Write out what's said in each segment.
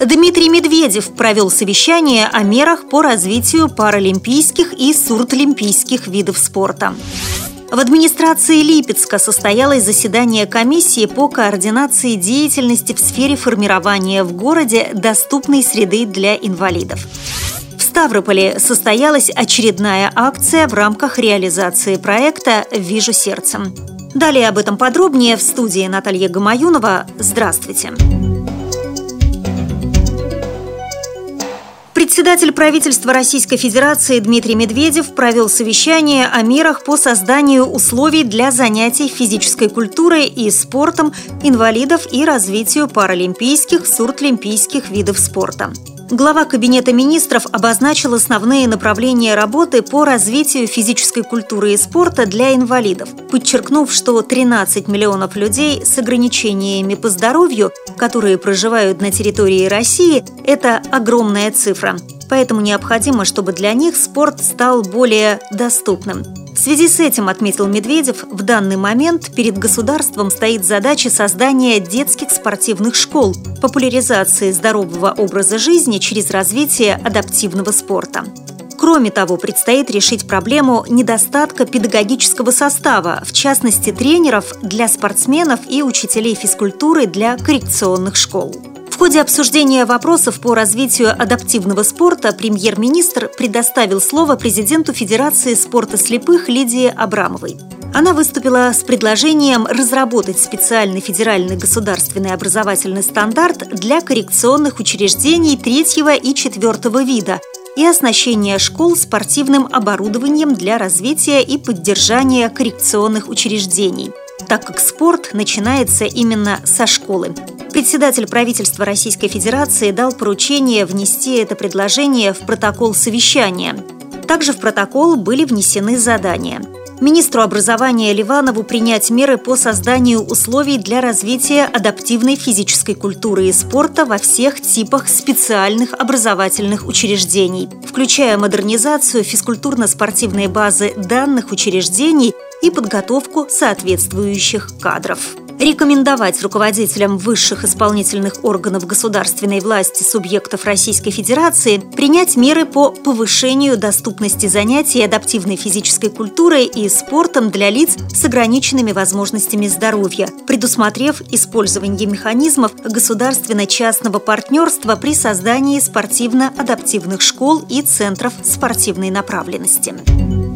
Дмитрий Медведев провел совещание о мерах по развитию паралимпийских и сурдлимпийских видов спорта. В администрации Липецка состоялось заседание комиссии по координации деятельности в сфере формирования в городе доступной среды для инвалидов. В Ставрополе состоялась очередная акция в рамках реализации проекта «Вижу сердцем». Далее об этом подробнее в студии Наталья Гамаюнова. Здравствуйте! Здравствуйте! Председатель правительства Российской Федерации Дмитрий Медведев провел совещание о мерах по созданию условий для занятий физической культурой и спортом инвалидов и развитию паралимпийских, сурдлимпийских видов спорта. Глава Кабинета министров обозначил основные направления работы по развитию физической культуры и спорта для инвалидов, подчеркнув, что 13 миллионов людей с ограничениями по здоровью, которые проживают на территории России, это огромная цифра. Поэтому необходимо, чтобы для них спорт стал более доступным. Связи с этим, отметил Медведев, в данный момент перед государством стоит задача создания детских спортивных школ, популяризации здорового образа жизни через развитие адаптивного спорта. Кроме того, предстоит решить проблему недостатка педагогического состава, в частности тренеров для спортсменов и учителей физкультуры для коррекционных школ. В ходе обсуждения вопросов по развитию адаптивного спорта премьер-министр предоставил слово президенту Федерации спорта слепых Лидии Абрамовой. Она выступила с предложением разработать специальный федеральный государственный образовательный стандарт для коррекционных учреждений третьего и четвертого вида и оснащения школ спортивным оборудованием для развития и поддержания коррекционных учреждений, так как спорт начинается именно со школы. Председатель правительства Российской Федерации дал поручение внести это предложение в протокол совещания. Также в протокол были внесены задания – министру образования Ливанову принять меры по созданию условий для развития адаптивной физической культуры и спорта во всех типах специальных образовательных учреждений, включая модернизацию физкультурно-спортивной базы данных учреждений и подготовку соответствующих кадров рекомендовать руководителям высших исполнительных органов государственной власти субъектов Российской Федерации принять меры по повышению доступности занятий адаптивной физической культурой и спортом для лиц с ограниченными возможностями здоровья, предусмотрев использование механизмов государственно-частного партнерства при создании спортивно-адаптивных школ и центров спортивной направленности.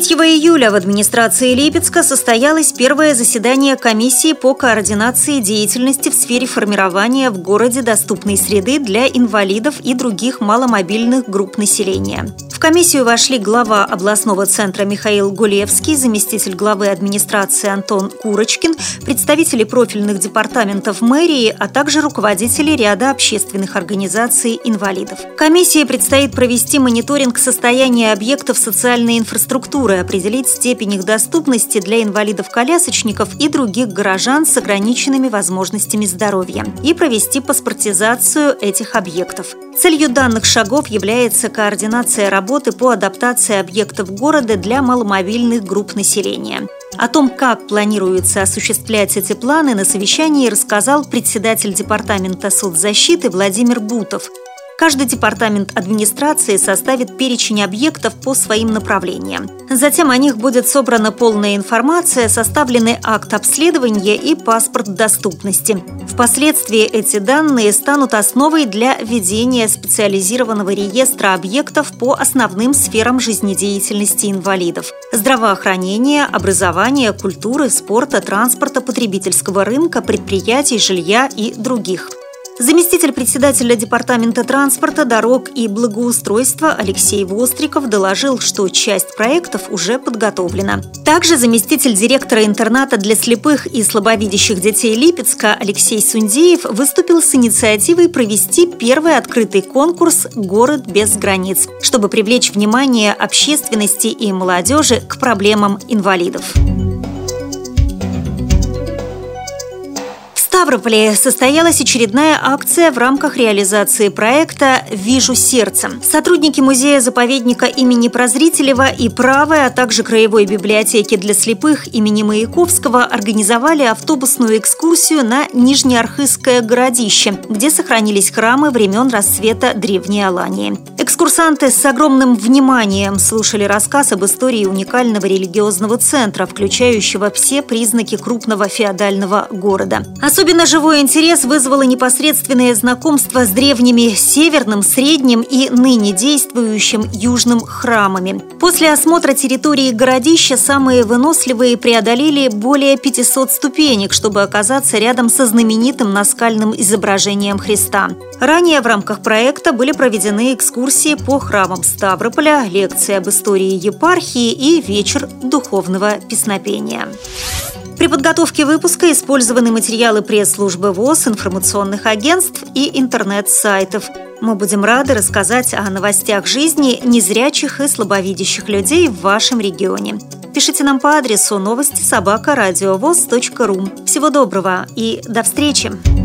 3 июля в администрации Липецка состоялось первое заседание комиссии по координации деятельности в сфере формирования в городе доступной среды для инвалидов и других маломобильных групп населения. В комиссию вошли глава областного центра Михаил Гулевский, заместитель главы администрации Антон Курочкин, представители профильных департаментов мэрии, а также руководители ряда общественных организаций инвалидов. Комиссии предстоит провести мониторинг состояния объектов социальной инфраструктуры, определить степень их доступности для инвалидов-колясочников и других горожан с ограниченными возможностями здоровья и провести паспортизацию этих объектов. Целью данных шагов является координация работы работы по адаптации объектов города для маломобильных групп населения. О том, как планируется осуществлять эти планы, на совещании рассказал председатель Департамента соцзащиты Владимир Бутов – Каждый департамент администрации составит перечень объектов по своим направлениям. Затем о них будет собрана полная информация, составлены акт обследования и паспорт доступности. Впоследствии эти данные станут основой для ведения специализированного реестра объектов по основным сферам жизнедеятельности инвалидов – здравоохранения, образования, культуры, спорта, транспорта, потребительского рынка, предприятий, жилья и других – Заместитель председателя Департамента транспорта, дорог и благоустройства Алексей Востриков доложил, что часть проектов уже подготовлена. Также заместитель директора интерната для слепых и слабовидящих детей Липецка Алексей Сундеев выступил с инициативой провести первый открытый конкурс «Город без границ», чтобы привлечь внимание общественности и молодежи к проблемам инвалидов. Ставрополе состоялась очередная акция в рамках реализации проекта «Вижу сердцем». Сотрудники музея-заповедника имени Прозрителева и Правы, а также Краевой библиотеки для слепых имени Маяковского организовали автобусную экскурсию на Нижнеархызское городище, где сохранились храмы времен рассвета Древней Алании. Экскурсанты с огромным вниманием слушали рассказ об истории уникального религиозного центра, включающего все признаки крупного феодального города. Особенно живой интерес вызвало непосредственное знакомство с древними северным, средним и ныне действующим южным храмами. После осмотра территории городища самые выносливые преодолели более 500 ступенек, чтобы оказаться рядом со знаменитым наскальным изображением Христа. Ранее в рамках проекта были проведены экскурсии по храмам Ставрополя, лекции об истории епархии и вечер духовного песнопения. При подготовке выпуска использованы материалы пресс-службы ВОЗ, информационных агентств и интернет-сайтов. Мы будем рады рассказать о новостях жизни незрячих и слабовидящих людей в вашем регионе. Пишите нам по адресу новости собака ру. Всего доброго и до встречи!